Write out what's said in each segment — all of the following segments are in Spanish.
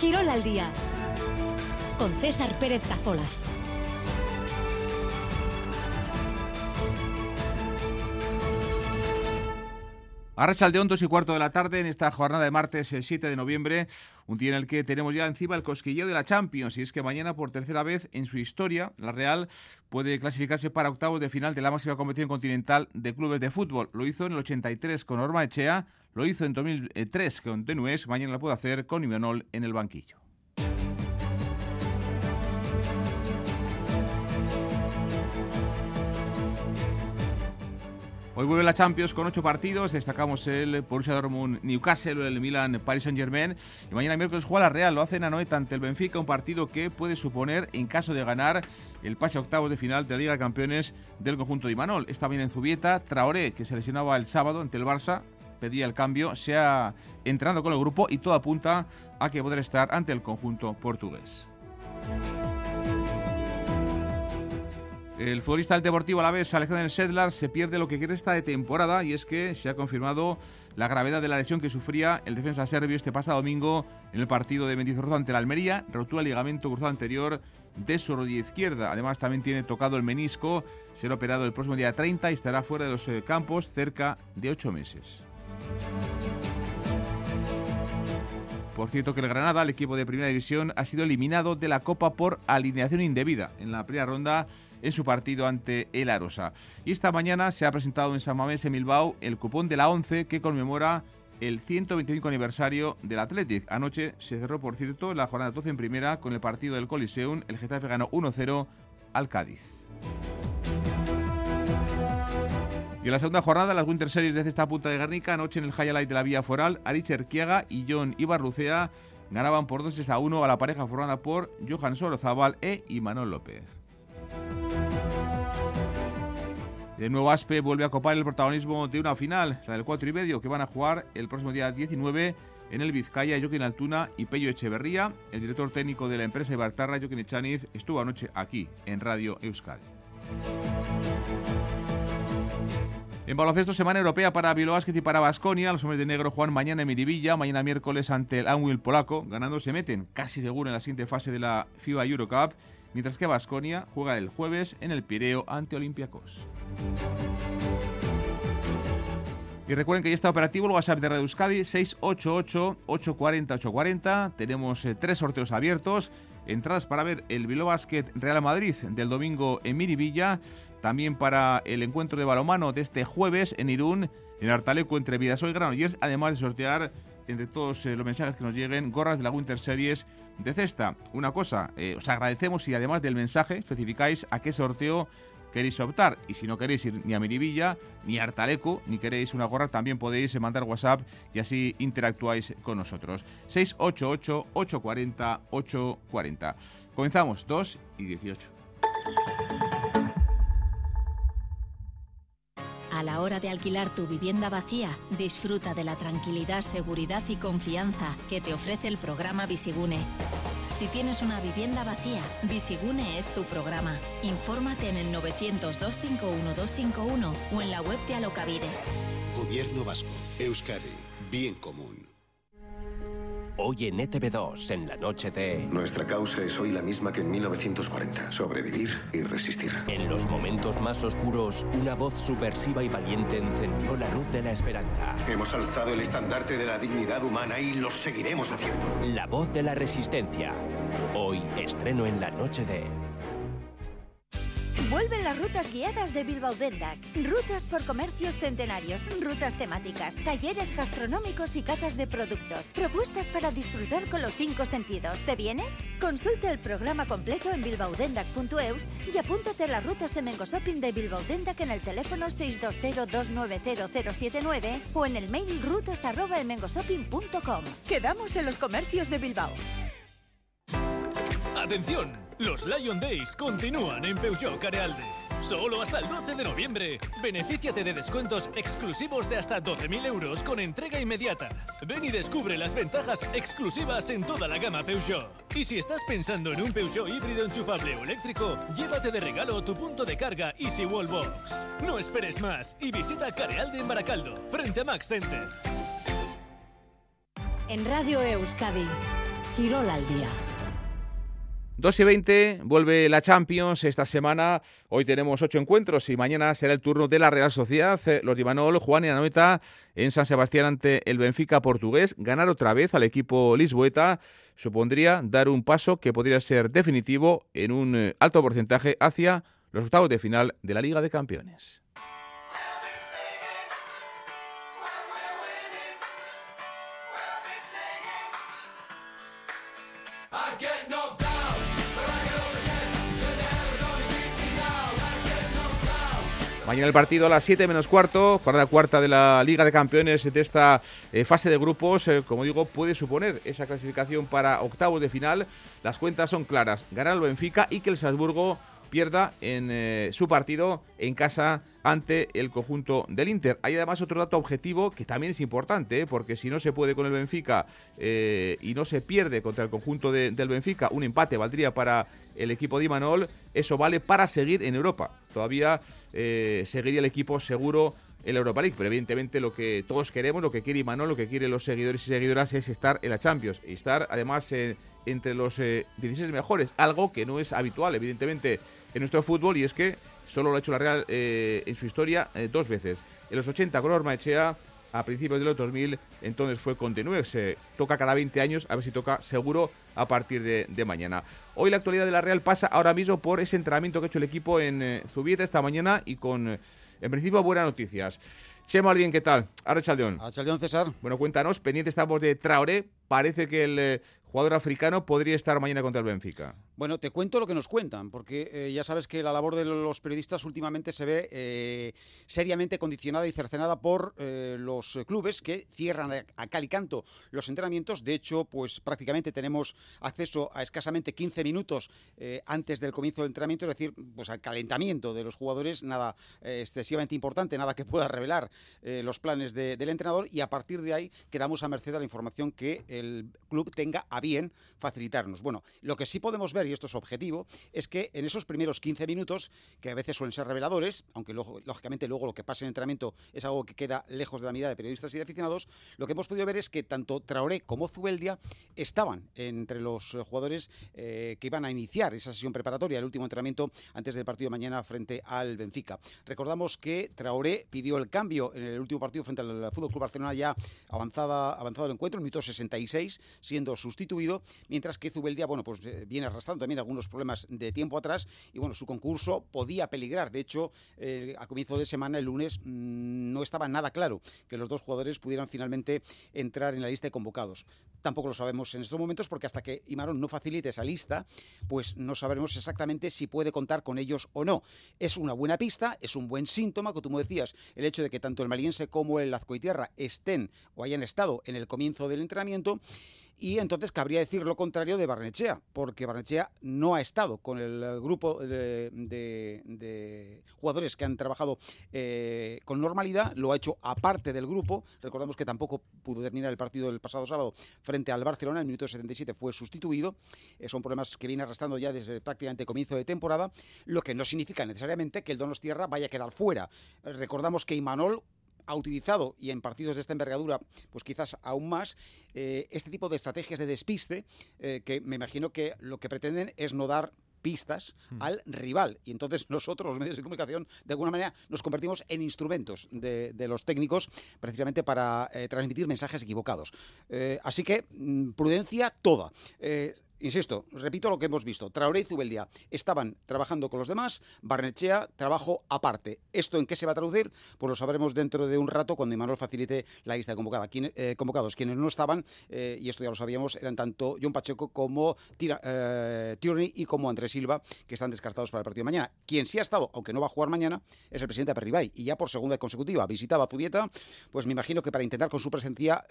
Quirol al día con César Pérez Cazolaz. Arracha de 2 y cuarto de la tarde en esta jornada de martes el 7 de noviembre, un día en el que tenemos ya encima el cosquilleo de la Champions y es que mañana por tercera vez en su historia la Real puede clasificarse para octavos de final de la máxima competición continental de clubes de fútbol. Lo hizo en el 83 con Norma Echea, lo hizo en 2003 con Tenues, mañana lo puede hacer con Imanol en el banquillo. Hoy vuelve la Champions con ocho partidos. Destacamos el Borussia Dortmund Newcastle, el Milan Paris Saint Germain. Y mañana miércoles juega la Real. Lo hace en Anoeta ante el Benfica. Un partido que puede suponer, en caso de ganar, el pase a octavos de final de la Liga de Campeones del conjunto de Imanol. Está bien en Zubieta. Traoré, que se lesionaba el sábado ante el Barça, pedía el cambio. Se ha entrenado con el grupo y todo apunta a que podrá estar ante el conjunto portugués. El futbolista del Deportivo Alavés, Alexander Sedlar, se pierde lo que quiere esta de temporada y es que se ha confirmado la gravedad de la lesión que sufría el defensa serbio este pasado domingo en el partido de Mendizorroza ante la Almería, rotura el ligamento cruzado anterior de su rodilla izquierda. Además también tiene tocado el menisco, será operado el próximo día 30 y estará fuera de los eh, campos cerca de ocho meses. Por cierto que el Granada, el equipo de primera división, ha sido eliminado de la Copa por alineación indebida. En la primera ronda en su partido ante el Arosa. Y esta mañana se ha presentado en San Mamés, en Bilbao, el cupón de la 11 que conmemora el 125 aniversario del Athletic. Anoche se cerró, por cierto, la jornada 12 en primera con el partido del Coliseum. El Getafe ganó 1-0 al Cádiz. Y en la segunda jornada, las Winter Series desde esta punta de Guernica, anoche en el highlight de la Vía Foral, Arich Erquiaga y John Ibarrucea ganaban por 2 a 1 a la pareja formada por Johan Sorozabal e Imanol López. De nuevo Aspe vuelve a copar el protagonismo de una final, la del 4 y medio, que van a jugar el próximo día 19 en el Vizcaya, Joaquín Altuna y Pello Echeverría. El director técnico de la empresa Ibartarra, Joaquín Echaniz, estuvo anoche aquí en Radio Euskadi. En baloncesto, semana europea para Bilbao y para Basconia. Los hombres de negro juegan mañana en Miribilla, mañana miércoles ante el Anwil polaco. Ganando se meten casi seguro en la siguiente fase de la FIBA Eurocup mientras que Basconia juega el jueves en el Pireo ante Olympiacos. Y recuerden que ya está operativo el WhatsApp de Radio Euskadi 688-840-840. Tenemos eh, tres sorteos abiertos. Entradas para ver el Bilbao Basket Real Madrid del domingo en Miribilla. También para el encuentro de balomano de este jueves en Irún, en Artaleco entre Vidasoy y Granollers. Además de sortear entre todos eh, los mensajes que nos lleguen gorras de la Winter Series de cesta. Una cosa, eh, os agradecemos si además del mensaje especificáis a qué sorteo queréis optar. Y si no queréis ir ni a Miribilla, ni a Artaleco, ni queréis una gorra, también podéis mandar WhatsApp y así interactuáis con nosotros. 688-840-840. Comenzamos, 2 y 18. A la hora de alquilar tu vivienda vacía, disfruta de la tranquilidad, seguridad y confianza que te ofrece el programa Visigune. Si tienes una vivienda vacía, Visigune es tu programa. Infórmate en el 900-251-251 o en la web de Alocavide. Gobierno Vasco, Euskadi, Bien Común. Hoy en ETV2, en la noche de... Nuestra causa es hoy la misma que en 1940. Sobrevivir y resistir. En los momentos más oscuros, una voz subversiva y valiente encendió la luz de la esperanza. Hemos alzado el estandarte de la dignidad humana y lo seguiremos haciendo. La voz de la resistencia. Hoy estreno en la noche de... Vuelven las rutas guiadas de Bilbao Dendac. Rutas por comercios centenarios, rutas temáticas, talleres gastronómicos y catas de productos. Propuestas para disfrutar con los cinco sentidos. ¿Te vienes? Consulta el programa completo en bilbaodendac.eus y apúntate a las rutas en Shopping de Bilbao Dendac en el teléfono 620-290-079 o en el mail rutas.emengoshopping.com. Quedamos en los comercios de Bilbao. ¡Atención! Los Lion Days continúan en Peugeot Carealde. Solo hasta el 12 de noviembre. Benefíciate de descuentos exclusivos de hasta 12.000 euros con entrega inmediata. Ven y descubre las ventajas exclusivas en toda la gama Peugeot. Y si estás pensando en un Peugeot híbrido enchufable o eléctrico, llévate de regalo tu punto de carga Easy Wallbox. No esperes más y visita Carealde en Baracaldo, frente a Max Center. En Radio Euskadi Quirol al día. 2 y 20, vuelve la Champions esta semana. Hoy tenemos ocho encuentros y mañana será el turno de la Real Sociedad. Eh, los Imanol, Juan y Anoeta en San Sebastián ante el Benfica portugués. Ganar otra vez al equipo lisboeta supondría dar un paso que podría ser definitivo en un eh, alto porcentaje hacia los octavos de final de la Liga de Campeones. Mañana el partido a las 7 menos cuarto, la cuarta de la Liga de Campeones de esta eh, fase de grupos. Eh, como digo, puede suponer esa clasificación para octavos de final. Las cuentas son claras. Ganar el Benfica y que el Salzburgo pierda en eh, su partido en casa ante el conjunto del Inter. Hay además otro dato objetivo que también es importante, porque si no se puede con el Benfica y no se pierde contra el conjunto del Benfica, un empate valdría para el equipo de Imanol, eso vale para seguir en Europa. Todavía eh, seguiría el equipo seguro en la Europa League. Pero evidentemente lo que todos queremos, lo que quiere Imanol, lo que quieren los seguidores y seguidoras es estar en la Champions y estar además entre los 16 eh, mejores, algo que no es habitual evidentemente en nuestro fútbol y es que solo lo ha hecho la Real eh, en su historia dos veces. En los 80 con Orma Echea, a principios de los 2000, entonces fue Continúe, se toca cada 20 años, a ver si toca seguro a partir de, mañana. Hoy la actualidad de la Real pasa ahora mismo por ese entrenamiento que ha hecho el equipo en eh, Zubieta esta mañana y con, eh, en principio, buenas noticias. Chema Alguien, ¿qué tal? Arrechaldeón. Arrechaldeón, César. Bueno, cuéntanos, pendiente estamos de Traoré. Parece que el eh, jugador africano podría estar mañana contra el Benfica. Bueno, te cuento lo que nos cuentan, porque eh, ya sabes que la labor de los periodistas últimamente se ve eh, seriamente condicionada y cercenada por eh, los clubes que cierran a cal y canto los entrenamientos. De hecho, pues prácticamente tenemos acceso a escasamente 15 minutos antes del comienzo del entrenamiento, es decir, pues al calentamiento de los jugadores, nada excesivamente importante, nada que pueda revelar los planes del entrenador y a partir de ahí quedamos a merced de la información que el club tenga a bien facilitarnos. Bueno, lo que sí podemos ver, y esto es objetivo, es que en esos primeros 15 minutos, que a veces suelen ser reveladores, aunque lógicamente luego lo que pasa en el entrenamiento es algo que queda lejos de la mirada de periodistas y de aficionados, lo que hemos podido ver es que tanto Traoré como Zubeldia estaban entre los jugadores eh, que iban a iniciar esa sesión preparatoria, el último entrenamiento antes del partido de mañana frente al Benfica. Recordamos que Traoré pidió el cambio en el último partido frente al Fútbol Club Barcelona ya avanzada, avanzado el encuentro, en el minuto 66, siendo sustituido mientras que Zubeldia, bueno, pues eh, viene arrastrando también algunos problemas de tiempo atrás y bueno, su concurso podía peligrar. De hecho, eh, a comienzo de semana, el lunes, mm, no estaba nada claro que los dos jugadores pudieran finalmente entrar en la lista de convocados. Tampoco lo sabemos en estos momentos porque hasta que Imarón no facilite esa lista, pues no sabremos exactamente si puede contar con ellos o no. Es una buena pista, es un buen síntoma, como tú decías, el hecho de que tanto el Maliense como el Azcoitierra estén o hayan estado en el comienzo del entrenamiento y entonces cabría decir lo contrario de Barnechea, porque Barnechea no ha estado con el grupo de, jugadores que han trabajado eh, con normalidad, lo ha hecho aparte del grupo. Recordamos que tampoco pudo terminar el partido del pasado sábado frente al Barcelona, el minuto 77 fue sustituido. Eh, son problemas que viene arrastrando ya desde prácticamente comienzo de temporada, lo que no significa necesariamente que el Donostierra vaya a quedar fuera. recordamos que Imanol ha utilizado, y en partidos de esta envergadura, pues quizás aún más, eh, este tipo de estrategias de despiste, eh, que me imagino que lo que pretenden es no dar pistas hmm. al rival. Y entonces nosotros, los medios de comunicación, de alguna manera nos convertimos en instrumentos de, los técnicos precisamente para eh, transmitir mensajes equivocados. así que mm, prudencia toda insisto, repito lo que hemos visto. Traoré y Zubeldia estaban trabajando con los demás, Barnechea trabajo aparte. ¿Esto en qué se va a traducir? Pues lo sabremos dentro de un rato cuando Imanol facilite la lista de convocada. Eh, convocados. Quienes no estaban, eh, y esto ya lo sabíamos, eran tanto John Pacheco como eh, Tierney y como Andrés Silva, que están descartados para el partido de mañana. Quien sí ha estado, aunque no va a jugar mañana, es el presidente Perribay. Y ya por segunda consecutiva visitaba Zubieta, pues me imagino que para intentar con su presencia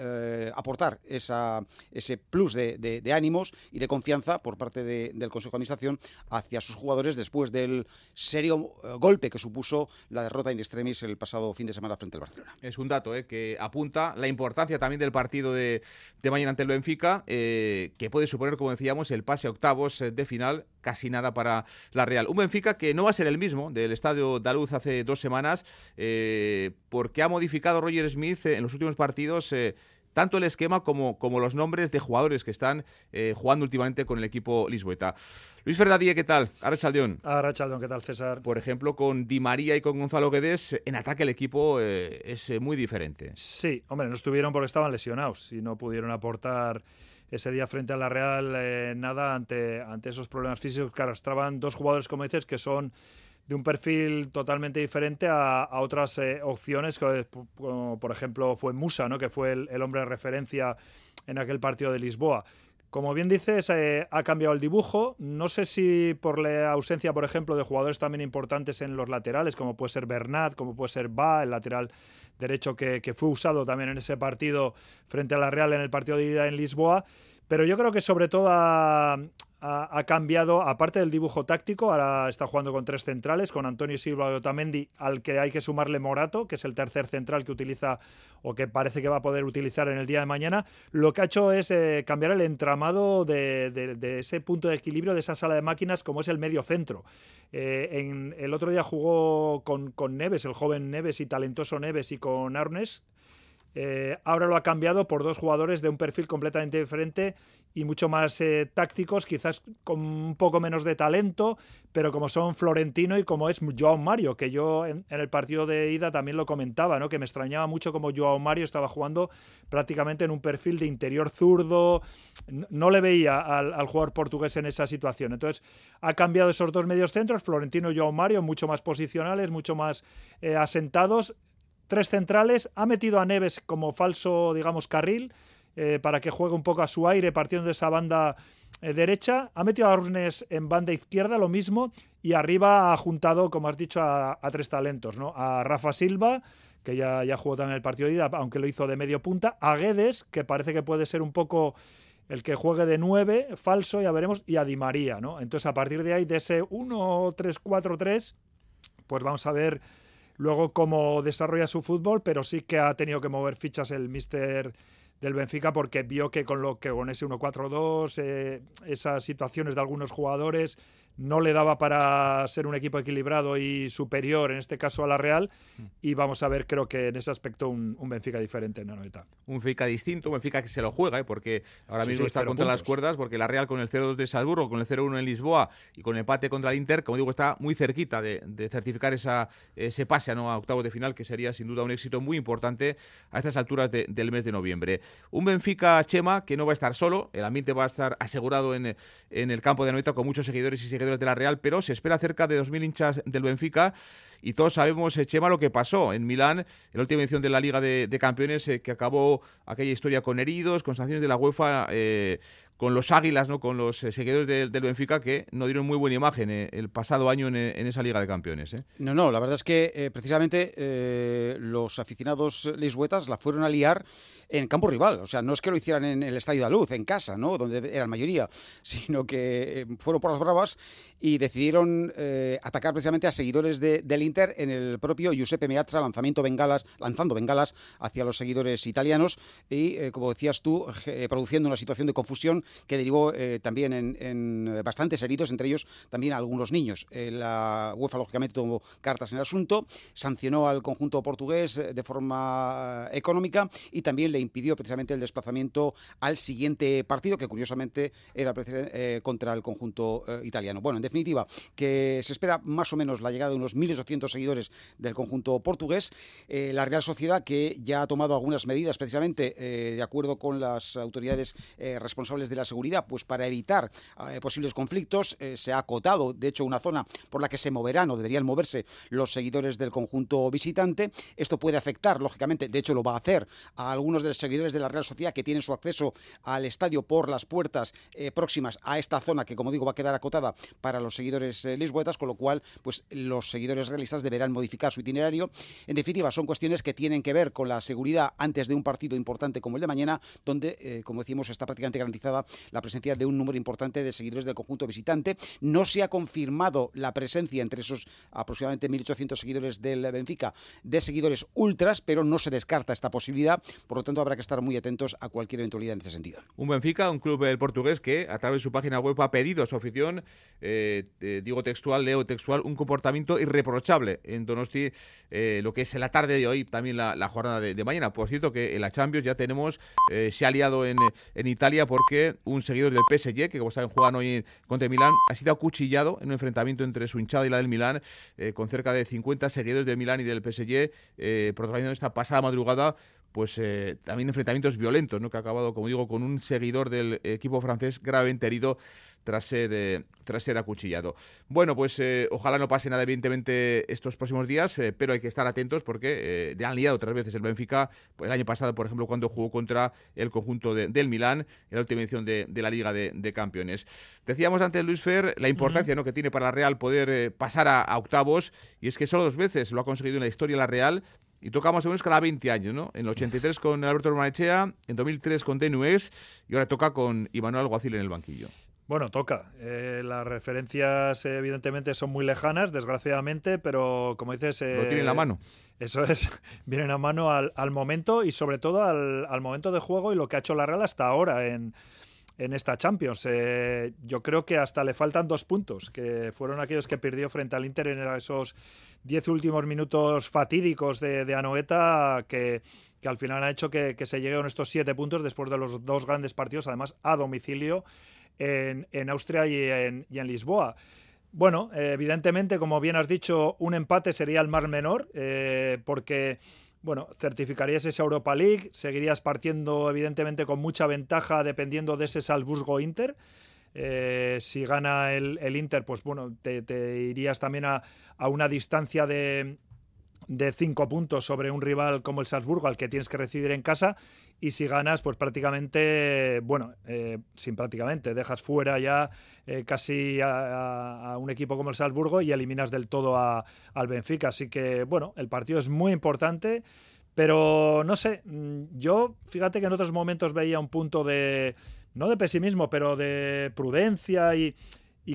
aportar esa, ese plus de, de ánimos y de confianza por parte del Consejo de Administración hacia sus jugadores después del serio eh, golpe que supuso la derrota in extremis el pasado fin de semana frente al Barcelona. Es un dato eh, que apunta la importancia también del partido de, mañana ante el Benfica, eh, que puede suponer, como decíamos, el pase octavos de final, casi nada para la Real. Un Benfica que no va a ser el mismo del estadio Daluz hace dos semanas, porque ha modificado Roger Smith en los últimos partidos tanto el esquema como, como los nombres de jugadores que están eh, jugando últimamente con el equipo lisboeta. Luis Ferdadía, ¿qué tal? Arrachaldeón. Arrachaldeón, ¿qué tal, César? Por ejemplo, con Di María y con Gonzalo Guedes, en ataque el equipo eh, es muy diferente. Sí, hombre, no estuvieron porque estaban lesionados y no pudieron aportar ese día frente a la Real nada ante, ante esos problemas físicos que arrastraban dos jugadores, como dices, que son de un perfil totalmente diferente a, otras eh, opciones, como por ejemplo fue Musa, ¿no? que fue el, hombre de referencia en aquel partido de Lisboa. Como bien dices, eh, ha cambiado el dibujo. No sé si por la ausencia, por ejemplo, de jugadores también importantes en los laterales, como puede ser Bernat, como puede ser Ba, el lateral derecho que, que fue usado también en ese partido frente a la Real en el partido de ida en Lisboa. Pero yo creo que sobre todo ha, cambiado, aparte del dibujo táctico, ahora está jugando con tres centrales, con Antonio Silva y Otamendi, al que hay que sumarle Morato, que es el tercer central que utiliza o que parece que va a poder utilizar en el día de mañana. Lo que ha hecho es eh, cambiar el entramado de, ese punto de equilibrio de esa sala de máquinas, como es el medio centro. Eh, en, el otro día jugó con Neves, el joven Neves y talentoso Neves, y con Arnes eh, ahora lo ha cambiado por dos jugadores de un perfil completamente diferente y mucho más eh, tácticos, quizás con un poco menos de talento, pero como son Florentino y como es Joao Mario, que yo en, el partido de ida también lo comentaba, ¿no? que me extrañaba mucho como Joao Mario estaba jugando prácticamente en un perfil de interior zurdo, no, le veía al, jugador portugués en esa situación. Entonces ha cambiado esos dos medios centros, Florentino y Joao Mario, mucho más posicionales, mucho más eh, asentados, tres centrales, ha metido a Neves como falso, digamos, carril, eh, para que juegue un poco a su aire partiendo de esa banda eh, derecha, ha metido a Arnes en banda izquierda, lo mismo, y arriba ha juntado, como has dicho, a, tres talentos, ¿no? A Rafa Silva, que ya, ya jugó también el partido de ida, aunque lo hizo de medio punta, a Guedes, que parece que puede ser un poco el que juegue de nueve, falso, ya veremos, y a Di María, ¿no? Entonces, a partir de ahí, de ese 1-3-4-3, pues vamos a ver luego cómo desarrolla su fútbol, pero sí que ha tenido que mover fichas el mister del Benfica porque vio que con lo que con ese 1-4-2, eh, esas situaciones de algunos jugadores, no le daba para ser un equipo equilibrado y superior, en este caso a la Real, mm. y vamos a ver, creo que en ese aspecto, un, Benfica diferente en la noeta. Un Benfica distinto, un Benfica que se lo juega, ¿eh? porque ahora mismo está contra las cuerdas, porque la Real con el 0-2 de Salzburgo, con el 0-1 en Lisboa y con el empate contra el Inter, como digo, está muy cerquita de, certificar esa, ese pase ¿no? a octavos de final, que sería sin duda un éxito muy importante a estas alturas del mes de noviembre. Un Benfica Chema que no va a estar solo, el ambiente va a estar asegurado en, en el campo de Anoeta con muchos seguidores y seguidores de la Real, pero se espera cerca de 2.000 hinchas del Benfica. Y todos sabemos, eh, Chema, lo que pasó en Milán, en la última edición de la Liga de, Campeones, eh, que acabó aquella historia con heridos, con sanciones de la UEFA, eh, con los Águilas, ¿no? con los seguidores del Benfica, que no dieron muy buena imagen el pasado año en, esa Liga de Campeones. No, no, la verdad es que precisamente los aficionados lisboetas la fueron a liar en campo rival. O sea, no es que lo hicieran en el Estadio de Luz, en casa, ¿no? Donde eran mayoría, sino que fueron por las bravas y decidieron atacar precisamente a seguidores del Inter en el propio Giuseppe Meazza, lanzamiento bengalas, lanzando bengalas hacia los seguidores italianos y, eh, como decías tú, eh, produciendo una situación de confusión que derivó eh, también en, bastantes heridos, entre ellos también algunos niños. la UEFA, lógicamente, tomó cartas en el asunto, sancionó al conjunto portugués de forma económica y también le impidió precisamente el desplazamiento al siguiente partido, que curiosamente era contra el conjunto italiano. Bueno, en definitiva, que se espera más o menos la llegada de unos 1.800 seguidores del conjunto portugués. Eh, la Real Sociedad, que ya ha tomado algunas medidas precisamente eh, de acuerdo con las autoridades eh, responsables de la seguridad, pues para evitar posibles conflictos, se ha acotado, de hecho, una zona por la que se moverán o deberían moverse los seguidores del conjunto visitante. Esto puede afectar, lógicamente, de hecho lo va a hacer, a algunos de los seguidores de la Real Sociedad que tienen su acceso al estadio por las puertas próximas a esta zona que, como digo, va a quedar acotada para los seguidores lisboetas, con lo cual, pues los seguidores realistas deberán modificar su itinerario. En definitiva, son cuestiones que tienen que ver con la seguridad antes de un partido importante como el de mañana, donde, eh, como decimos, está prácticamente garantizada la presencia de un número importante de seguidores del conjunto visitante. No se ha confirmado la presencia entre esos aproximadamente 1.800 seguidores del Benfica de seguidores ultras, pero no se descarta esta posibilidad. Por lo tanto, habrá que estar muy atentos a cualquier eventualidad en este sentido. Un Benfica, un club del portugués que a través de su página web ha pedido a su afición, eh, digo textual, leo textual, un comportamiento irreprochable en Donosti, eh, lo que es la tarde de hoy, también la, jornada de, mañana. Por cierto, que en la Champions ya tenemos, eh, se ha liado en, en, Italia porque un seguidor del PSG, que como saben juegan hoy contra el Milán, ha sido acuchillado en un enfrentamiento entre su hinchada y la del Milán, con cerca de 50 seguidores del Milán y del PSG, eh, protagonizando esta pasada madrugada pues eh, también enfrentamientos violentos, ¿no? que ha acabado, como digo, con un seguidor del equipo francés gravemente herido tras ser, eh, tras ser acuchillado. Bueno, pues eh, ojalá no pase nada, evidentemente, estos próximos días, pero hay que estar atentos porque ya han liado otras veces el Benfica, pues, el año pasado, por ejemplo, cuando jugó contra el conjunto del Milán, en la última edición de, la Liga de, Campeones. Decíamos antes, Luis Fer, la importancia ¿no? que tiene para la Real poder pasar a, a octavos, y es que solo dos veces lo ha conseguido en la historia la Real, y tocamos o menos cada 20 años, ¿no? En el 83 con Alberto Romanechea, en 2003 con Denués y ahora toca con Imanuel Alguacil en el banquillo. Bueno, toca. Eh, las referencias evidentemente son muy lejanas, desgraciadamente, pero como dices... Lo tienen en la mano. Eso es, vienen a mano al, momento y sobre todo al, al, momento de juego y lo que ha hecho la Real hasta ahora en, en esta Champions. Eh, yo creo que hasta le faltan dos puntos, que fueron aquellos que perdió frente al Inter en esos diez últimos minutos fatídicos de, Anoeta, que, al final ha hecho que, se lleguen estos siete puntos después de los dos grandes partidos, además a domicilio en, Austria y en, Lisboa. Bueno, evidentemente, como bien has dicho, un empate sería el más menor, eh, porque bueno, certificarías esa Europa League, seguirías partiendo evidentemente con mucha ventaja dependiendo de ese Salzburgo-Inter. Eh, si gana el, Inter, pues bueno, te, irías también a, una distancia de, de cinco puntos sobre un rival como el Salzburgo, al que tienes que recibir en casa. Y si ganas, pues prácticamente, bueno, eh, sin prácticamente, dejas fuera ya eh, casi a, un equipo como el Salzburgo y eliminas del todo al Benfica. Así que, bueno, el partido es muy importante. Pero no sé, mm, yo fíjate que en otros momentos veía un punto de, no de pesimismo, pero de prudencia y,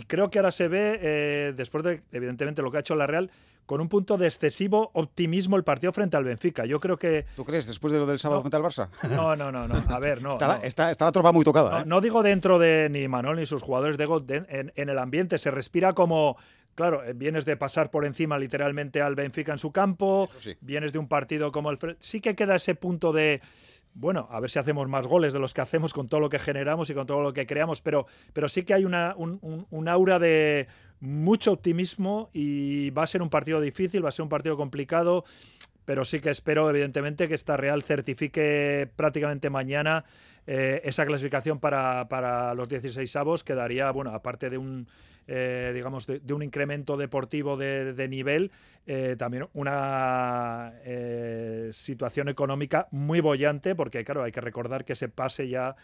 creo que ahora se ve, eh, después de evidentemente lo que ha hecho la Real, con un punto de excesivo optimismo el partido frente al Benfica. Yo creo que... ¿Tú crees después de lo del sábado frente al Barça? No, no, no, no. A ver, no. Está, La, tropa muy tocada. No, ¿eh? digo dentro de ni Manuel ni sus jugadores, digo en, el ambiente. Se respira como... Claro, eh, vienes de pasar por encima literalmente al Benfica en su campo, vienes de un partido como el... Sí que queda ese punto de bueno, a ver si hacemos más goles de los que hacemos con todo lo que generamos y con todo lo que creamos, pero, pero sí que hay una, un, aura de mucho optimismo y va a ser un partido difícil, va a ser un partido complicado, pero sí que espero, evidentemente, que esta Real certifique prácticamente mañana eh, esa clasificación para, para los 16 avos, que daría, bueno, aparte de un eh, digamos, de, un incremento deportivo de, nivel, eh, también una eh, situación económica muy bollante, porque claro, hay que recordar que ese pase ya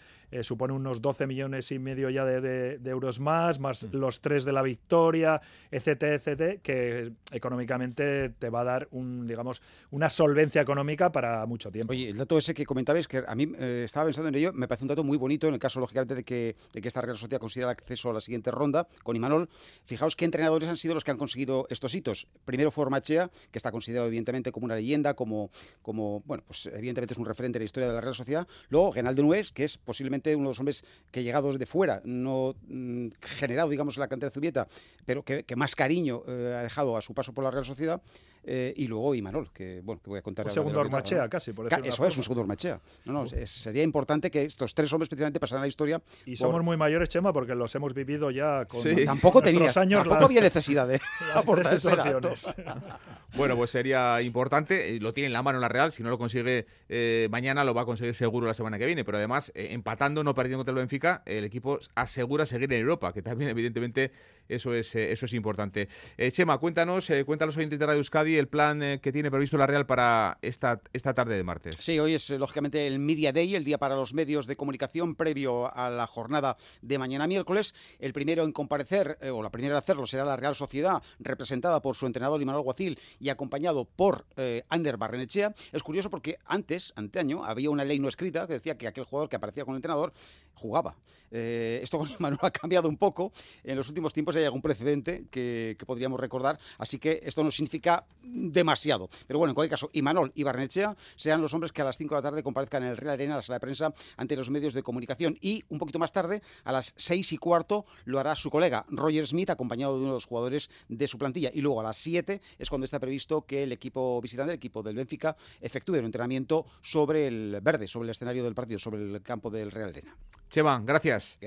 supone unos 12 millones y medio ya de, euros más, más mm. los tres de la victoria, etcétera, etcétera, que económicamente te va a dar un, digamos, una solvencia económica para mucho tiempo. Oye, el dato ese que comentabais, que a mí estaba pensando en ello, me parece un dato muy bonito en el caso, lógicamente, de que, de que esta Real Sociedad considera el acceso a la siguiente ronda con Iman fijaos qué entrenadores han sido los que han conseguido estos hitos. Primero fue Ormachea, que está considerado evidentemente como una leyenda, como, como bueno, pues evidentemente es un referente en la historia de la Real Sociedad. Luego Genal Nuez, que es posiblemente uno de los hombres que llegados de fuera, no mm, generado, digamos, en la cantera de Zubieta, pero que, más cariño eh, ha dejado a su paso por la Real Sociedad. Eh, y luego Imanol, que bueno, que voy a contar. Un segundo Ormachea, casi, por Eso es, un segundo Ormachea. No, no, sería importante que estos tres hombres precisamente pasaran a la historia. Y somos muy mayores, Chema, porque los hemos vivido ya con. Tampoco tenías, años tampoco había necesidad de aportar Bueno, pues sería importante, lo tiene en la mano la Real, si no lo consigue eh, mañana lo va a conseguir seguro la semana que viene, pero además eh, empatando, no perdiendo contra el Benfica, el equipo asegura seguir en Europa, que también evidentemente eso es, eso es importante. Chema, cuéntanos, cuéntanos hoy en de Radio Euskadi el plan eh, que tiene previsto la Real para esta, esta tarde de martes. Sí, hoy es lógicamente el Media Day, el día para los medios de comunicación previo a la jornada de mañana miércoles. El primero en comparecer, o la primera en hacerlo, será la Real Sociedad, representada por su entrenador Imanol Guacil y acompañado por Ander Barrenechea. Es curioso porque antes, anteaño, había una ley no escrita que decía que aquel jugador que aparecía con el entrenador jugaba. Eh, esto con Imanol ha cambiado un poco. En los últimos tiempos hay algún precedente que, podríamos recordar, así que esto no significa demasiado. Pero bueno, en cualquier caso, Imanol y Barnechea serán los hombres que a las 5 de la tarde comparezcan en el Real Arena, la sala de prensa, ante los medios de comunicación. Y un poquito más tarde, a las 6 y cuarto, lo hará su colega Roger Smith, acompañado de uno de los jugadores de su plantilla. Y luego a las 7 es cuando está previsto que el equipo visitante, el equipo del Benfica, efectúe un entrenamiento sobre el verde, sobre el escenario del partido, sobre el campo del Real Arena. Chevan, gracias.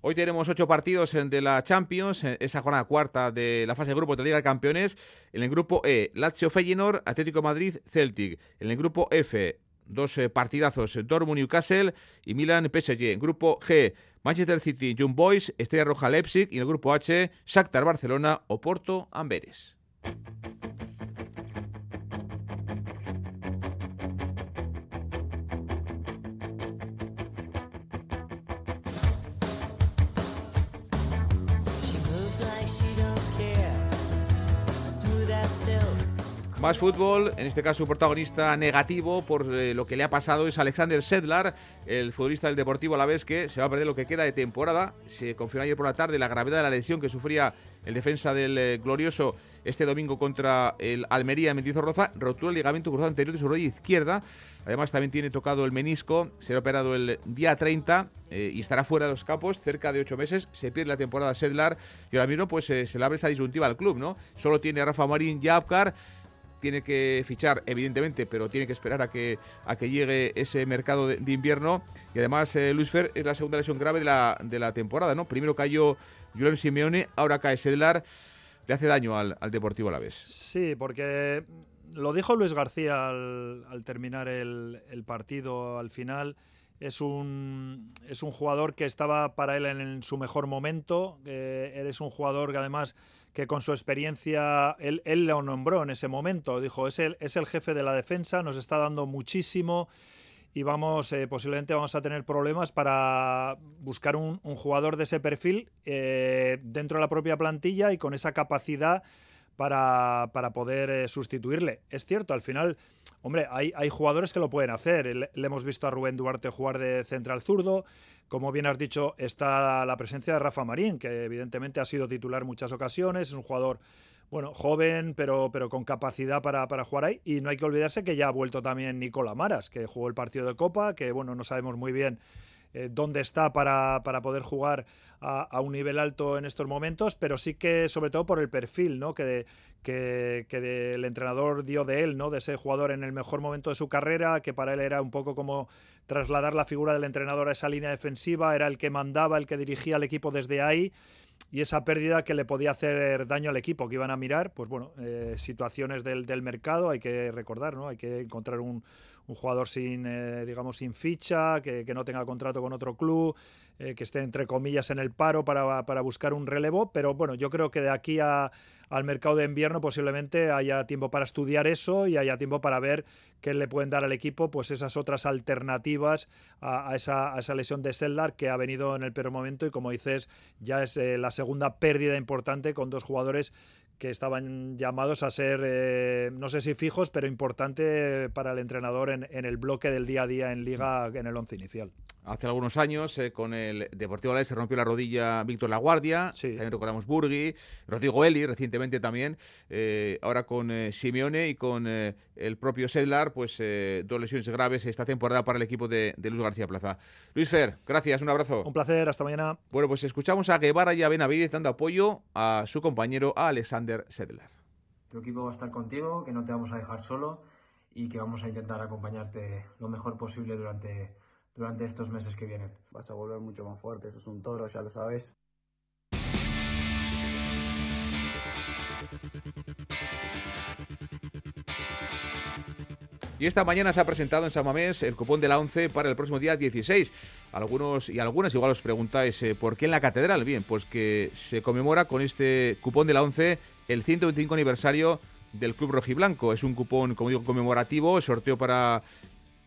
Hoy tenemos ocho partidos de la Champions, esa jornada cuarta de la fase de grupo de la Liga de Campeones. En el grupo E, Lazio Feyenoord, Atlético Madrid, Celtic. En el grupo F, dos eh, partidazos, Dortmund Newcastle y Milan PSG. En grupo G, Manchester City, Young Boys, Estrella Roja Leipzig y en el grupo H, Shakhtar Barcelona, Oporto Amberes. Más fútbol, en este caso protagonista negativo por eh, lo que le ha pasado es Alexander Sedlar, el futbolista del Deportivo a la vez que se va a perder lo que queda de temporada. Se confirmó ayer por la tarde la gravedad de la lesión que sufría el defensa del eh, Glorioso este domingo contra el Almería en Mendizorroza, rotura el ligamento cruzado anterior de su rodilla izquierda. Además también tiene tocado el menisco, será operado el día 30 eh, y estará fuera de los campos cerca de ocho meses. Se pierde la temporada Sedlar y ahora mismo pues se le abre esa disyuntiva al club, ¿no? Solo tiene a Rafa Marín y Abkar tiene que fichar, evidentemente, pero tiene que esperar a que, a que llegue ese mercado de, invierno. Y además, eh, Luis Fer es la segunda lesión grave de la, de la temporada, ¿no? Primero cayó Julián Simeone, ahora cae Sedlar. Le hace daño al, al Deportivo a la vez. Sí, porque lo dijo Luis García al, terminar el, partido al final. Es un, es un jugador que estaba para él en, su mejor momento. eres un jugador que además que con su experiencia, él, él lo nombró en ese momento, dijo, es el, es el jefe de la defensa, nos está dando muchísimo y vamos, eh, posiblemente vamos a tener problemas para buscar un, jugador de ese perfil eh, dentro de la propia plantilla y con esa capacidad para, para poder eh, sustituirle. Es cierto, al final, hombre, hay, hay jugadores que lo pueden hacer. Le, hemos visto a Rubén Duarte jugar de central zurdo, como bien has dicho, está la presencia de Rafa Marín, que evidentemente ha sido titular muchas ocasiones, es un jugador bueno, joven, pero, pero con capacidad para, para, jugar ahí. Y no hay que olvidarse que ya ha vuelto también Nicola Maras, que jugó el partido de Copa, que bueno, no sabemos muy bien eh, dónde está para, para poder jugar a, un nivel alto en estos momentos, pero sí que sobre todo por el perfil ¿no? que, que, que, el entrenador dio de él, ¿no? de ese jugador en el mejor momento de su carrera, que para él era un poco como trasladar la figura del entrenador a esa línea defensiva, era el que mandaba, el que dirigía al equipo desde ahí y esa pérdida que le podía hacer daño al equipo que iban a mirar, pues bueno, eh, situaciones del, del, mercado hay que recordar, ¿no? Hay que encontrar un, un jugador sin, eh, digamos, sin ficha, que, no tenga contrato con otro club, eh, que esté entre comillas en el paro para, para, buscar un relevo, pero bueno, yo creo que de aquí a, al mercado de invierno posiblemente haya tiempo para estudiar eso y haya tiempo para ver qué le pueden dar al equipo pues esas otras alternativas a, esa, esa, lesión de Seldar que ha venido en el peor momento y como dices ya es eh, la segunda pérdida importante con dos jugadores que estaban llamados a ser, eh, no sé si fijos, pero importante para el entrenador en, el bloque del día a día en liga en el once inicial. Hace algunos años eh, con el Deportivo Alavés se rompió la rodilla Víctor Laguardia, sí. también recordamos Burgui, Rodrigo Eli recientemente también, eh, ahora con Simeone y con el propio Sedlar, pues dos lesiones graves esta temporada para el equipo de, de, Luis García Plaza. Luis Fer, gracias, un abrazo. Un placer, hasta mañana. Bueno, pues escuchamos a Guevara y a Benavides dando apoyo a su compañero, a Alexander Sedler. Tu equipo va a estar contigo, que no te vamos a dejar solo y que vamos a intentar acompañarte lo mejor posible durante, durante estos meses que vienen. Vas a volver mucho más fuerte, eso es un toro, ya lo sabes. Y esta mañana se ha presentado en San Mamés el cupón de la 11 para el próximo día 16. Algunos y algunas igual os preguntáis eh, por qué en la catedral. Bien, pues que se conmemora con este cupón de la 11 el 125 aniversario del Club Rojiblanco. Es un cupón, como digo, conmemorativo, sorteo para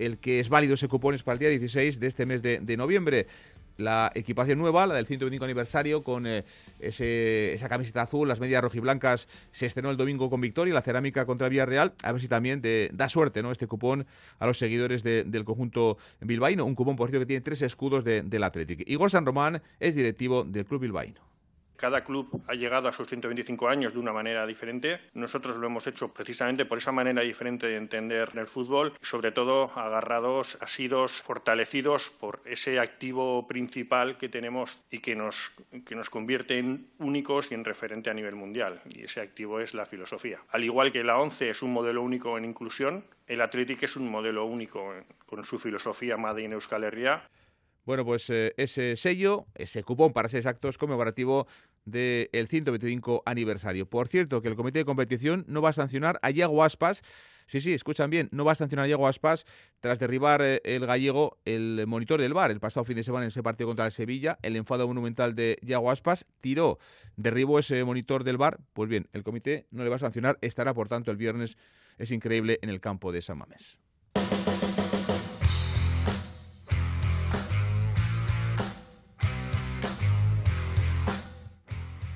el que es válido ese cupón es para el día 16 de este mes de, de noviembre la equipación nueva, la del 125 aniversario, con eh, esa camiseta azul, las medias rojiblancas, se estrenó el domingo con victoria, la cerámica contra Villarreal, a ver si también da suerte ¿no? este cupón a los seguidores del conjunto bilbaíno, un cupón por cierto que tiene tres escudos del Athletic. Igor San Román es directivo del club bilbaíno. Cada club ha llegado a sus 125 años de una manera diferente. Nosotros lo hemos hecho precisamente por esa manera diferente de entender el fútbol, sobre todo agarrados, asidos, fortalecidos por ese activo principal que tenemos y que nos, que nos convierte en únicos y en referente a nivel mundial. Y ese activo es la filosofía. Al igual que la ONCE es un modelo único en inclusión, el Athletic es un modelo único con su filosofía Made in Euskal Herria. Bueno, pues eh, ese sello, ese cupón para ser exactos, conmemorativo del 125 aniversario. Por cierto, que el comité de competición no va a sancionar a Iago Aspas. Sí, sí, escuchan bien, no va a sancionar a Iago Aspas tras derribar eh, el gallego el monitor del bar el pasado fin de semana en ese partido contra el Sevilla. El enfado monumental de Iago Aspas tiró, derribó ese monitor del bar. Pues bien, el comité no le va a sancionar, estará por tanto el viernes, es increíble, en el campo de San Mamés.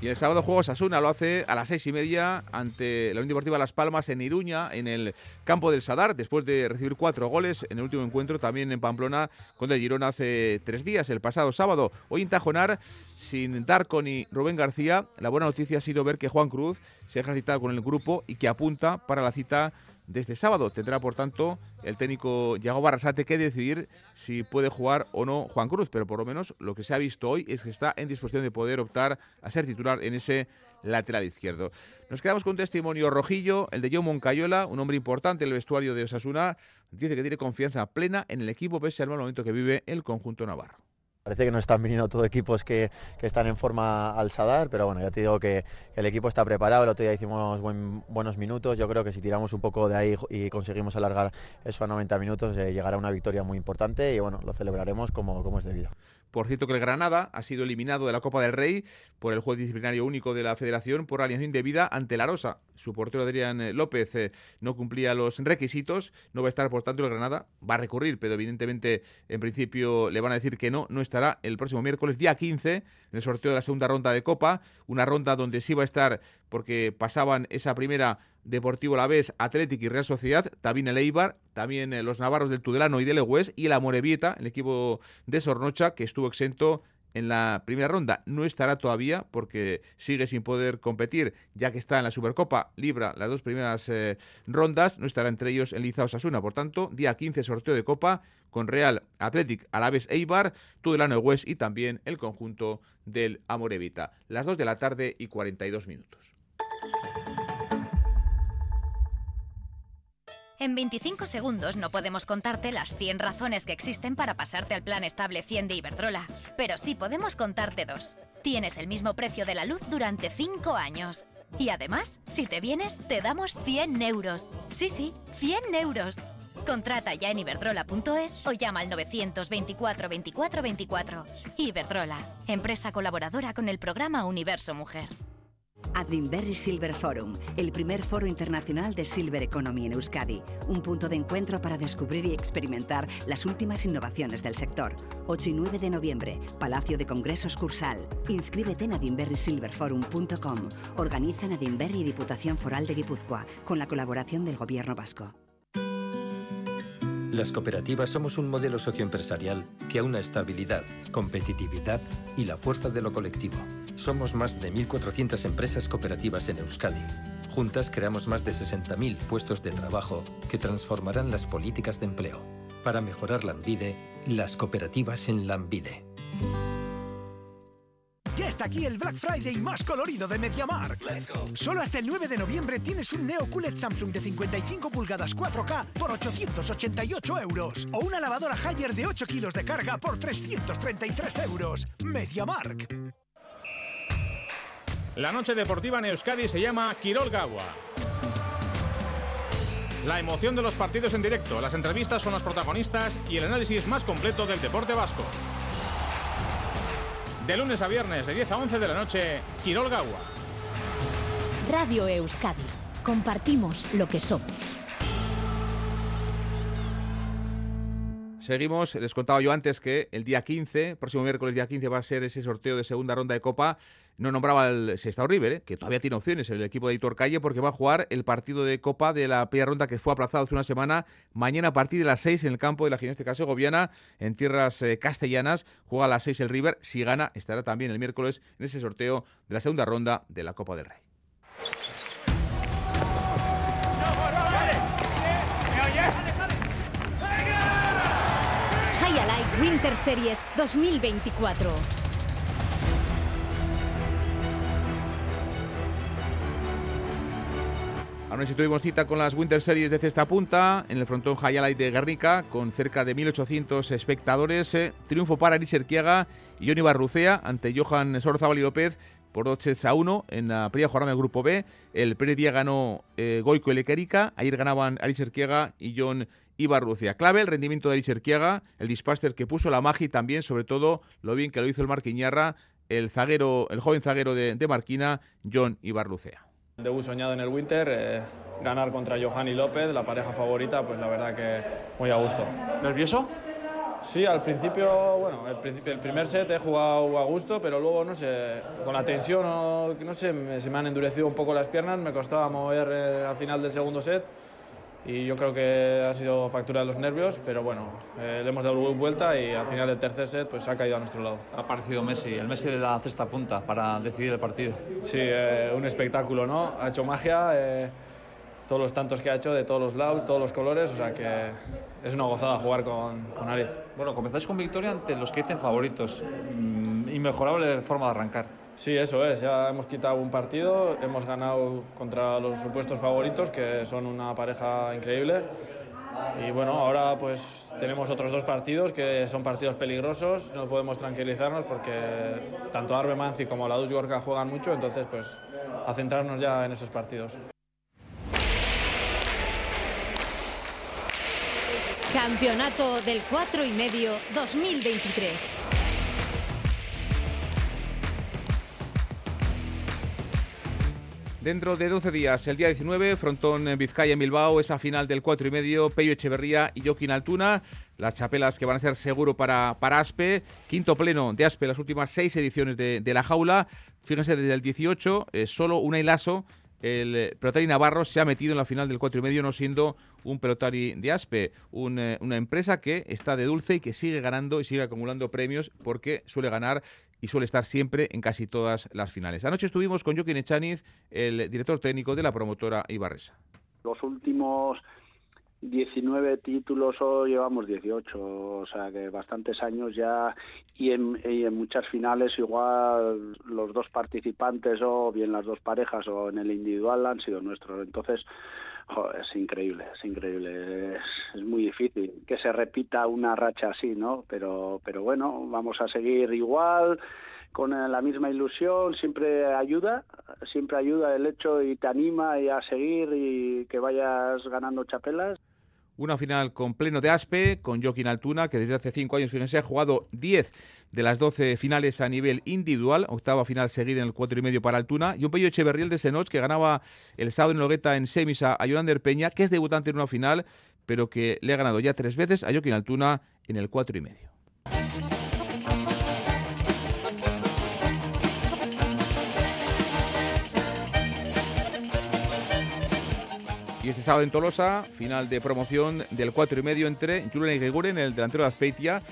Y el sábado juego Sasuna lo hace a las seis y media ante la Unión Deportiva Las Palmas en Iruña, en el campo del Sadar, después de recibir cuatro goles en el último encuentro también en Pamplona contra el Girona hace tres días, el pasado sábado. Hoy en Tajonar, sin Darko ni Rubén García, la buena noticia ha sido ver que Juan Cruz se ha ejercitado con el grupo y que apunta para la cita desde sábado. Tendrá, por tanto, el técnico Yago Barrasate que decidir si puede jugar o no Juan Cruz, pero por lo menos lo que se ha visto hoy es que está en disposición de poder optar a ser titular en ese lateral izquierdo. Nos quedamos con un testimonio rojillo, el de Joe Moncayola, un hombre importante en el vestuario de Osasuna. Dice que tiene confianza plena en el equipo pese al mal momento que vive el conjunto navarro. Parece que nos están viniendo todos equipos que, están en forma al Sadar, pero bueno, ya te digo que, el equipo está preparado, el otro día hicimos buenos minutos, yo creo que si tiramos un poco de ahí y conseguimos alargar eso a 90 minutos, eh, llegará una victoria muy importante y bueno, lo celebraremos como, como es debido. Por cierto que el Granada ha sido eliminado de la Copa del Rey por el juez disciplinario único de la Federación por alineación indebida ante la Rosa. Su portero Adrián eh, López eh, no cumplía los requisitos, no va a estar por tanto el Granada, va a recurrir, pero evidentemente en principio le van a decir que no, no estará el próximo miércoles día 15 en el sorteo de la segunda ronda de Copa, una ronda donde sí va a estar porque pasaban esa primera Deportivo La Vez, Atlético y Real Sociedad, también el Eibar, también eh, los navarros del Tudelano y del Egués y el Amorebieta, el equipo de Sornocha, que estuvo exento en la primera ronda. No estará todavía porque sigue sin poder competir, ya que está en la Supercopa, libra las dos primeras eh, rondas, no estará entre ellos el Liza Osasuna. Por tanto, día 15 sorteo de Copa con Real Athletic, Alaves Eibar, Tudelano Egués y también el conjunto del Amorevita. Las 2 de la tarde y 42 minutos. En 25 segundos no podemos contarte las 100 razones que existen para pasarte al plan estable 100 de Iberdrola, pero sí podemos contarte dos. Tienes el mismo precio de la luz durante 5 años. Y además, si te vienes, te damos 100 euros. Sí, sí, 100 euros. Contrata ya en iberdrola.es o llama al 924 24 24. Iberdrola, empresa colaboradora con el programa Universo Mujer. Adinberry Silver Forum, el primer foro internacional de Silver Economy en Euskadi, un punto de encuentro para descubrir y experimentar las últimas innovaciones del sector. 8 y 9 de noviembre, Palacio de Congresos Cursal. Inscríbete en adinberrysilverforum.com. Organizan Adinberry y Diputación Foral de Guipúzcoa, con la colaboración del Gobierno Vasco. Las cooperativas somos un modelo socioempresarial que aúna estabilidad, competitividad y la fuerza de lo colectivo. Somos más de 1.400 empresas cooperativas en Euskadi. Juntas creamos más de 60.000 puestos de trabajo que transformarán las políticas de empleo. Para mejorar la Lambide, las cooperativas en Lambide. Ya está aquí el Black Friday más colorido de MediaMark. Solo hasta el 9 de noviembre tienes un Neo QLED Samsung de 55 pulgadas 4K por 888 euros. O una lavadora Haier de 8 kilos de carga por 333 euros. MediaMark. La noche deportiva en Euskadi se llama Quirol Gawa. La emoción de los partidos en directo, las entrevistas son los protagonistas y el análisis más completo del deporte vasco. De lunes a viernes, de 10 a 11 de la noche, Quirol Gawa. Radio Euskadi, Compartimos lo que somos. Seguimos, les contaba yo antes que el día 15, próximo miércoles día 15 va a ser ese sorteo de segunda ronda de Copa. No nombraba el Sestao River, ¿eh? que todavía tiene opciones el equipo de Hitor Calle porque va a jugar el partido de Copa de la primera ronda que fue aplazado hace una semana. Mañana a partir de las 6 en el campo de la gimnástica segoviana, en tierras eh, castellanas, juega a las 6 el River. Si gana, estará también el miércoles en ese sorteo de la segunda ronda de la Copa del Rey. Winter Series 2024. Anoche tuvimos cita con las Winter Series de Cesta Punta en el frontón Hayalay de Guernica con cerca de 1.800 espectadores. Eh, triunfo para Aris Erquiaga y Johnny Barrucea ante Johan Sorzábal y López por 8 a 1 en la primera jornada del Grupo B. El primer día ganó eh, Goico Lequerica, ayer ganaban Aris Erquiaga y John Ibarrucia. Clave el rendimiento de Erquiaga, el dispaster que puso la magia y también, sobre todo, lo bien que lo hizo el Marquiñarra, el zaguero, el joven zaguero de, Marquina, John Ibarrucea. Debut soñado en el Winter, eh, ganar contra Johanny López, la pareja favorita, pues la verdad que muy a gusto. ¿Nervioso? Sí, al principio, bueno, el, principio, el primer set he jugado a gusto, pero luego, no sé, con la tensión, no, sé, se me han endurecido un poco las piernas, me costaba mover eh, al final del segundo set y yo creo que ha sido factura de los nervios, pero bueno, eh, le hemos dado vuelta y al final del tercer set pues ha caído a nuestro lado. Ha aparecido Messi, el Messi de la cesta punta para decidir el partido. Sí, eh, un espectáculo, ¿no? Ha hecho magia, eh, todos los tantos que ha hecho de todos los lados, todos los colores, o sea que es una gozada jugar con, con Ariz. Bueno, comenzáis con victoria ante los que dicen favoritos, mm, inmejorable forma de arrancar. Sí, eso es. Ya hemos quitado un partido, hemos ganado contra los supuestos favoritos, que son una pareja increíble. Y bueno, ahora pues tenemos otros dos partidos que son partidos peligrosos. No podemos tranquilizarnos porque tanto Arbe Manzi como la Gorka juegan mucho, entonces pues a centrarnos ya en esos partidos. Campeonato del 4 y medio 2023. Dentro de 12 días, el día 19, frontón Vizcaya en Bilbao, esa final del 4 y medio, Peyo Echeverría y Joaquín Altuna. Las chapelas que van a ser seguro para, para Aspe. Quinto pleno de Aspe, las últimas seis ediciones de, la jaula. Fíjense, desde el 18, eh, solo una hilaso el eh, pelotari Navarro se ha metido en la final del 4 y medio, no siendo un pelotari de Aspe, eh, una empresa que está de dulce y que sigue ganando y sigue acumulando premios porque suele ganar y suele estar siempre en casi todas las finales. Anoche estuvimos con Joaquín Echaniz, el director técnico de la promotora Ibarresa. Los últimos 19 títulos o llevamos 18, o sea que bastantes años ya y en, muchas finales igual los dos participantes o bien las dos parejas o en el individual han sido nuestros. Entonces, es increíble, es increíble, es, muy difícil que se repita una racha así, ¿no? Pero, pero bueno, vamos a seguir igual con la misma ilusión, siempre ayuda, siempre ayuda el hecho y te anima a seguir y que vayas ganando chapelas. Una final con pleno de Aspe, con Joaquín Altuna, que desde hace cinco años, fíjense, ha jugado 10 de las 12 finales a nivel individual, octava final seguida en el cuatro y medio para Altuna, y un Pello Echeverriel de Senoch, que ganaba el sábado en Logueta en semis a Yolander Peña, que es debutante en una final, pero que le ha ganado ya tres veces a Joaquín Altuna en el cuatro y medio. Y este sábado en Tolosa, final de promoción del 4 y medio entre Julen Greguren, el delantero de Aspeitia,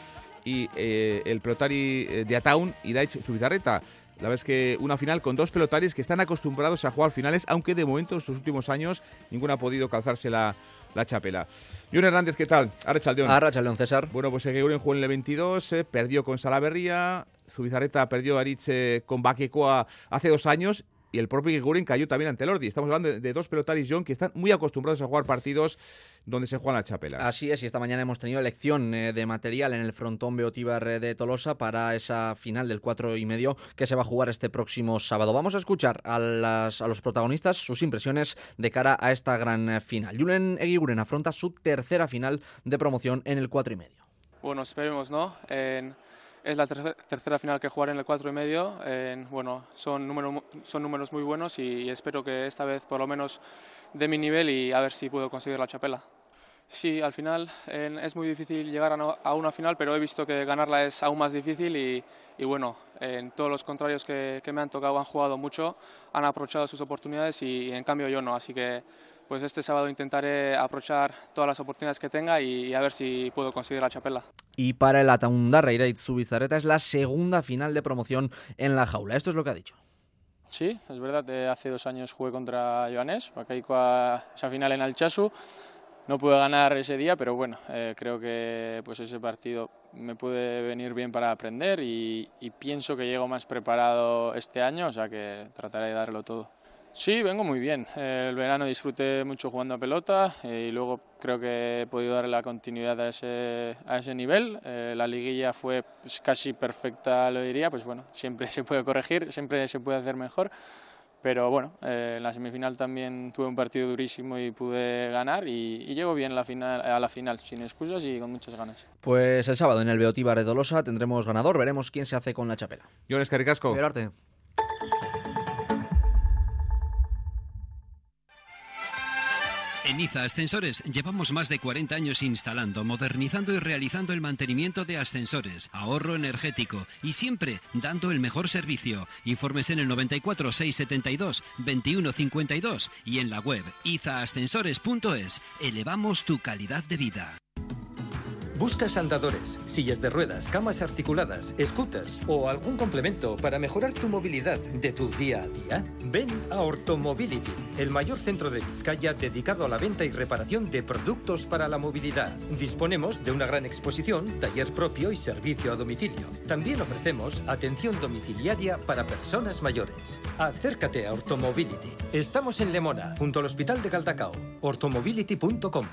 y eh, el pelotari eh, de Ataun, Daich Zubizarreta. La verdad es que una final con dos pelotaris que están acostumbrados a jugar finales, aunque de momento en estos últimos años ninguno ha podido calzarse la, la chapela. Jun Hernández, ¿qué tal? Arrachaldeón. Chaldeón, César. Bueno, pues Greguren jugó en el 22, eh, perdió con Salaverría, Zubizarreta perdió a Arich con Baquecoa hace dos años y el propio Gigurin cayó también ante Lordi. Estamos hablando de, dos pelotaris John que están muy acostumbrados a jugar partidos donde se juegan las chapelas. Así es, y esta mañana hemos tenido elección eh, de material en el frontón Beotíbar eh, de Tolosa para esa final del 4 y medio que se va a jugar este próximo sábado. Vamos a escuchar a, los protagonistas sus impresiones de cara a esta gran eh, final. Julen Eguiguren afronta su tercera final de promoción en el 4 y medio. Bueno, esperemos, ¿no? En es la tercera final que jugaré en el 4 y medio. bueno, son, número, son números muy buenos y espero que esta vez por lo menos de mi nivel y a ver si puedo conseguir la chapela. Sí, al final es muy difícil llegar a, una final, pero he visto que ganarla es aún más difícil y, bueno, en todos los contrarios que, me han tocado han jugado mucho, han aprovechado sus oportunidades y en cambio yo no, así que pues este sábado intentaré aprovechar todas las oportunidades que tenga y, a ver si puedo conseguir la chapela. Y para el Ataunda y Zubizarreta es la segunda final de promoción en la jaula. Esto es lo que ha dicho. Sí, es verdad, hace dos años jugué contra Joanes, a esa final en Alchazu. No pude ganar ese día, pero bueno, eh, creo que pues ese partido me puede venir bien para aprender y, y pienso que llego más preparado este año, o sea que trataré de darlo todo. Sí, vengo muy bien. El verano disfruté mucho jugando a pelota eh, y luego creo que he podido darle la continuidad a ese, a ese nivel. Eh, la liguilla fue pues, casi perfecta, lo diría. Pues bueno, siempre se puede corregir, siempre se puede hacer mejor. Pero bueno, eh, en la semifinal también tuve un partido durísimo y pude ganar y, llego bien la final, a la final, sin excusas y con muchas ganas. Pues el sábado en el Beotíbar de Dolosa tendremos ganador, veremos quién se hace con la chapela. Yo Caricasco. Arte. En IZA Ascensores llevamos más de 40 años instalando, modernizando y realizando el mantenimiento de ascensores, ahorro energético y siempre dando el mejor servicio. Informes en el 94 672 2152 y en la web izaascensores.es. Elevamos tu calidad de vida. ¿Buscas andadores, sillas de ruedas, camas articuladas, scooters o algún complemento para mejorar tu movilidad de tu día a día? Ven a Ortomobility, el mayor centro de Vizcaya dedicado a la venta y reparación de productos para la movilidad. Disponemos de una gran exposición, taller propio y servicio a domicilio. También ofrecemos atención domiciliaria para personas mayores. Acércate a Ortomobility. Estamos en Lemona, junto al Hospital de Caldacao. ortomobility.com.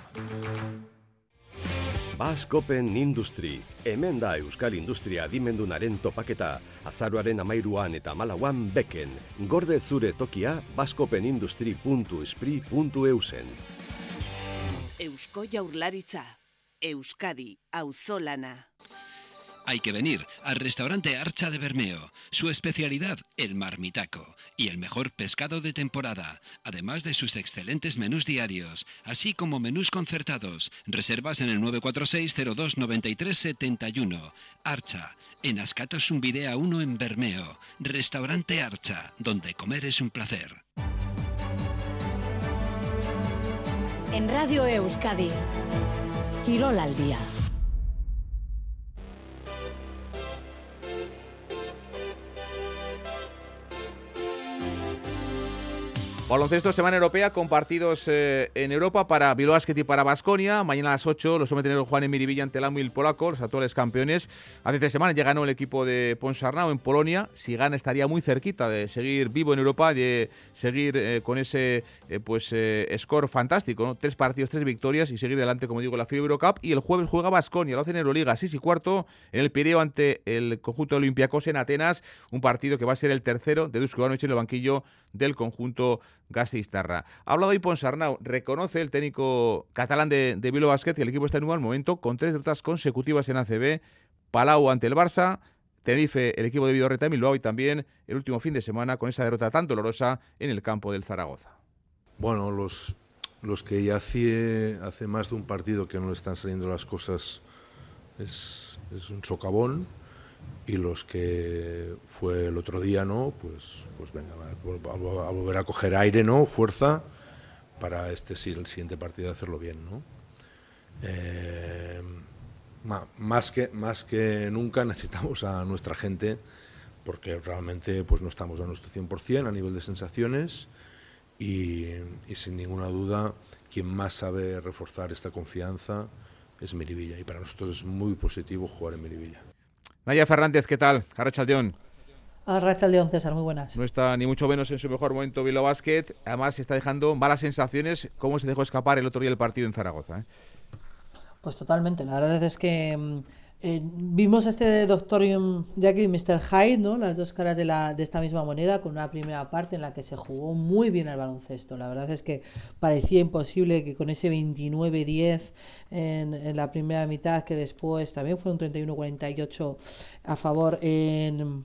Basque Open Industry. Hemen da Euskal Industria adimendunaren topaketa. Azaroaren amairuan eta malauan beken. Gorde zure tokia bascopenindustry.espri.eusen. Eusko jaurlaritza. Euskadi. Auzolana. Hay que venir al restaurante Archa de Bermeo. Su especialidad, el marmitaco y el mejor pescado de temporada, además de sus excelentes menús diarios, así como menús concertados. Reservas en el 946-02-9371. Archa, en Ascatos Videa 1 en Bermeo. Restaurante Archa, donde comer es un placer. En Radio Euskadi, Quirol al día. Baloncesto Semana Europea con partidos eh, en Europa para Bilbao Basket y para Basconia. Mañana a las 8 los someten el Juan Emirivilla ante el el polaco, los actuales campeones. Hace tres semanas ya ganó el equipo de Ponsarnau en Polonia. Si gana estaría muy cerquita de seguir vivo en Europa, de seguir eh, con ese eh, pues score fantástico. Tres partidos, tres victorias y seguir adelante, como digo, la FIBA Eurocup. Y el jueves juega Basconia, lo hace en Euroliga, 6 y cuarto, en el Pireo ante el conjunto Olympiacos en Atenas. Un partido que va a ser el tercero de Dusko en el banquillo del conjunto Gastistarra. Ha hablado hoy Ponsarnau, reconoce el técnico catalán de, de Bilbao Basket que el equipo está en un mal momento con tres derrotas consecutivas en ACB, Palau ante el Barça, Tenerife, el equipo de Vidorreta y Bilbao y también el último fin de semana con esa derrota tan dolorosa en el campo del Zaragoza. Bueno, los, los que ya hace, hace más de un partido que no le están saliendo las cosas es, es un socavón y los que fue el otro día, ¿no? Pues, pues venga, a, volver a coger aire, ¿no? Fuerza para este el siguiente partido hacerlo bien, ¿no? Eh, más, que, más que nunca necesitamos a nuestra gente porque realmente pues no estamos a nuestro 100% a nivel de sensaciones y, y sin ninguna duda quien más sabe reforzar esta confianza es Miribilla y para nosotros es muy positivo jugar en Miribilla. Naya Fernández, ¿qué tal? Arrachaldeón. Arrachaldeón, César, muy buenas. No está ni mucho menos en su mejor momento Vilo Basket. Además, está dejando malas sensaciones. ¿Cómo se dejó escapar el otro día el partido en Zaragoza? Eh? Pues totalmente. La verdad es que mm, eh, vimos este Doctor Jackie y Mr. Hyde, ¿no? las dos caras de, la, de esta misma moneda, con una primera parte en la que se jugó muy bien el baloncesto. La verdad es que parecía imposible que con ese 29-10 en, en, la primera mitad, que después también fue un 31-48 a favor en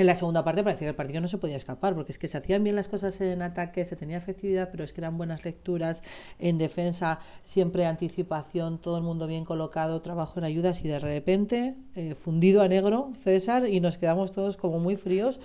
en la segunda parte parecía que el partido no se podía escapar, porque es que se hacían bien las cosas en ataque, se tenía efectividad, pero es que eran buenas lecturas, en defensa siempre anticipación, todo el mundo bien colocado, trabajo en ayudas y de repente eh, fundido a negro César y nos quedamos todos como muy fríos.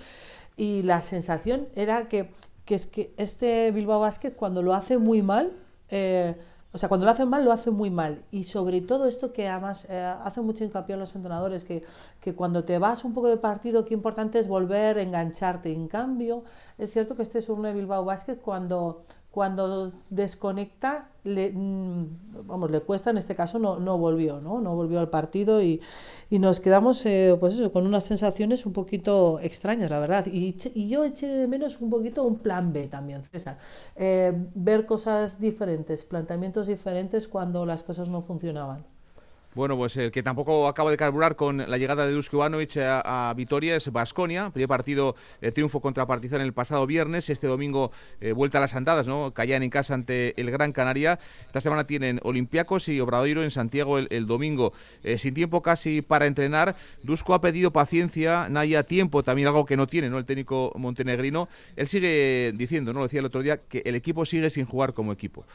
Y la sensación era que, que es que este Bilbao Basket cuando lo hace muy mal, eh, o sea, cuando lo hacen mal, lo hacen muy mal. Y sobre todo esto que además eh, hace mucho hincapié en los entrenadores, que, que cuando te vas un poco de partido, qué importante es volver engancharte. En cambio, es cierto que este es un Bilbao Basket cuando cuando desconecta, le, mm, vamos, le cuesta, en este caso no, no volvió, ¿no? No volvió al partido y, y nos quedamos, eh, pues eso, con unas sensaciones un poquito extrañas, la verdad. Y, yo eché de menos un poquito un plan B también, César. Eh, ver cosas diferentes, planteamientos diferentes cuando las cosas no funcionaban. Bueno, pues el que tampoco acaba de carburar con la llegada de Dusko Ivanovic a, Vitoria es Basconia. Primer partido, triunfo contra Partizan el pasado viernes. Este domingo, eh, vuelta a las andadas, ¿no? Caían en casa ante el Gran Canaria. Esta semana tienen Olympiacos y Obradoiro en Santiago el, domingo. Eh, sin tiempo casi para entrenar, Dusko ha pedido paciencia, Naya tiempo, también algo que no tiene, ¿no? El técnico montenegrino. Él sigue diciendo, ¿no? Lo decía el otro día, que el equipo sigue sin jugar como equipo.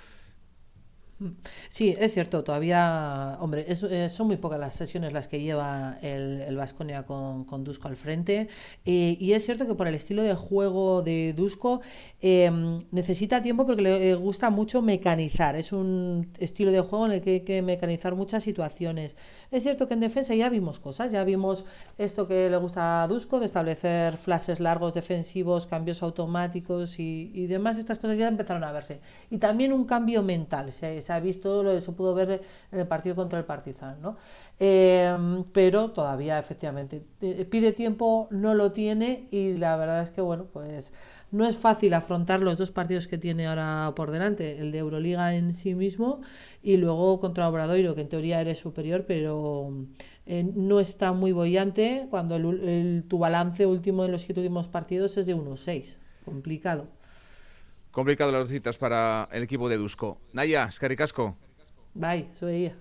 Sí, es cierto, todavía, hombre, eh, son muy pocas las sesiones las que lleva el Vasconia con, con, Dusko al frente. Eh, y es cierto que por el estilo de juego de Dusko em, necesita tiempo porque le gusta mucho mecanizar. Es un estilo de juego en el que hay que mecanizar muchas situaciones. Es cierto que en defensa ya vimos cosas, ya vimos esto que le gusta a Dusko, de establecer flashes largos defensivos, cambios automáticos y, demás. Estas cosas ya empezaron a verse. Y también un cambio mental. Se, ha visto, lo, se pudo ver en el partido contra el Partizan, ¿no? Em, pero todavía efectivamente eh, pide tiempo, no lo tiene y la verdad es que bueno, pues no es fácil afrontar los dos partidos que tiene ahora por delante, el de Euroliga en sí mismo y luego contra Obradoiro, que en teoría eres superior, pero eh, no está muy bollante cuando el, tu balance último en los siete últimos partidos es de 1-6. Complicado. Complicado las citas para el equipo de Dusko. Naya, Casco. Bye, soy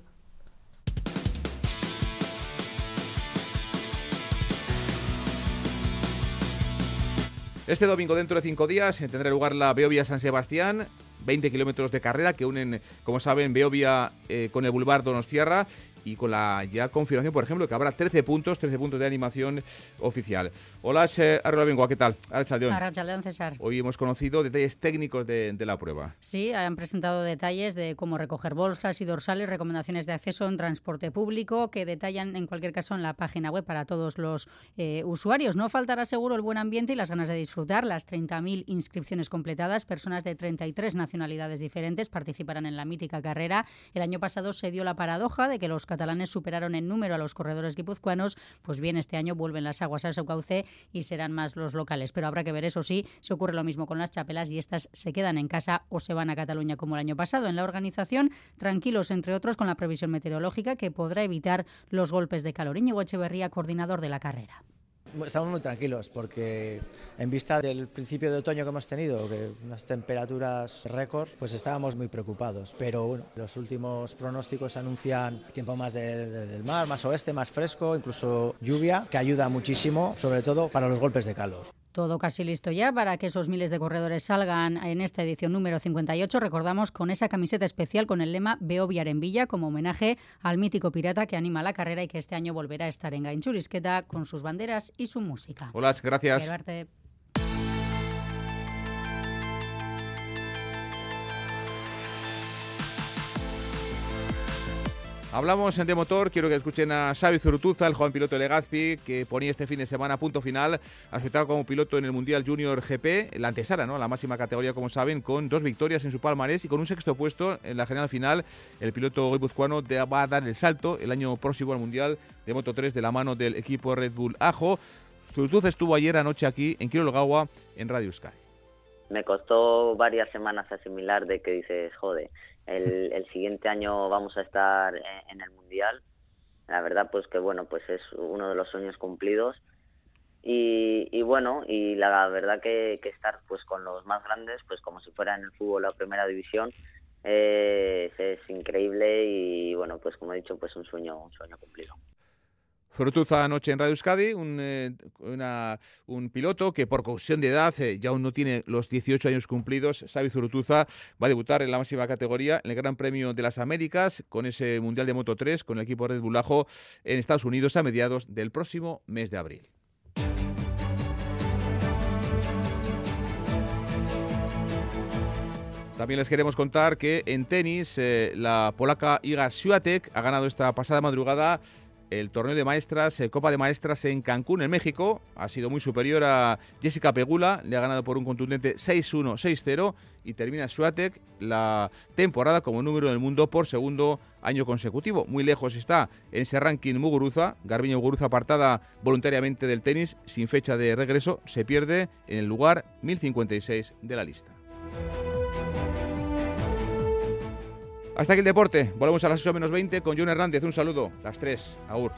Este domingo, dentro de cinco días, tendrá lugar la Beovia San Sebastián. 20 kilómetros de carrera que unen, como saben, Beovia eh, con el Boulevard Donostierra y con la ya confirmación, por ejemplo, que habrá 13 puntos, 13 puntos de animación oficial. Hola, Arrola ¿qué tal? Arrachaldeón, César. Hoy hemos conocido detalles técnicos de, la prueba. Sí, han presentado detalles de cómo recoger bolsas y dorsales, recomendaciones de acceso en transporte público, que detallan en cualquier caso en la página web para todos los eh, usuarios. No faltará seguro el buen ambiente y las ganas de disfrutar. Las 30.000 inscripciones completadas, personas de 33 nacionalidades diferentes participarán en la mítica carrera. El año pasado se dio la paradoja de que los catalanes superaron en número a los corredores guipuzcoanos, pues bien, este año vuelven las aguas a su cauce y serán más los locales. Pero habrá que ver, eso sí, si ocurre lo mismo con las chapelas y estas se quedan en casa o se van a Cataluña como el año pasado. En la organización, tranquilos, entre otros, con la previsión meteorológica que podrá evitar los golpes de calor. Íñigo Echeverría, coordinador de la carrera. Estamos muy tranquilos porque en vista del principio de otoño que hemos tenido, unas temperaturas récord, pues estábamos muy preocupados. Pero bueno, los últimos pronósticos anuncian tiempo más del mar, más oeste, más fresco, incluso lluvia, que ayuda muchísimo, sobre todo para los golpes de calor. Todo casi listo ya para que esos miles de corredores salgan en esta edición número 58. Recordamos con esa camiseta especial con el lema Veo en Villa como homenaje al mítico pirata que anima la carrera y que este año volverá a estar en Gainchurisqueta con sus banderas y su música. Hola, gracias. Hablamos de motor, quiero que escuchen a Xavi Zurutuza, el joven piloto de Legazpi, que ponía este fin de semana punto final, aceptado como piloto en el Mundial Junior GP, la antesala, ¿no? la máxima categoría, como saben, con dos victorias en su palmarés y con un sexto puesto en la general final. El piloto guipuzcoano va a dar el salto el año próximo al Mundial de Moto 3 de la mano del equipo Red Bull Ajo. Zurutuza estuvo ayer anoche aquí en Quirologagua, en Radio Sky. Me costó varias semanas asimilar de que dices, joder, el, el, siguiente año vamos a estar en, el Mundial. la verdad pues que bueno, pues es uno de los sueños cumplidos y, bueno, y la verdad que, estar pues con los más grandes, pues como si fuera en el fútbol la primera división, eh, es, increíble y bueno, pues como he dicho, pues un sueño, un sueño cumplido. Zurutuza anoche en Radio Euskadi, un, eh, un piloto que por cuestión de edad eh, ya aún no tiene los 18 años cumplidos. Xavi Zurutuza va a debutar en la máxima categoría en el Gran Premio de las Américas con ese Mundial de Moto 3 con el equipo Red Bull Ajo en Estados Unidos a mediados del próximo mes de abril. También les queremos contar que en tenis eh, la polaca Iga Swiatek ha ganado esta pasada madrugada el torneo de maestras, eh, Copa de Maestras en Cancún, en México. Ha sido muy superior a Jessica Pegula, le ha ganado por un contundente 6-1, 6-0 y termina Swiatek la temporada como número del mundo por segundo año consecutivo. Muy lejos está en ese ranking Muguruza, Garbiño Muguruza apartada voluntariamente del tenis, sin fecha de regreso, se pierde en el lugar 1056 de la lista. Hasta aquí el deporte. Volvemos a las 8 menos 20 con John Hernández. Un saludo. Las 3. Aur.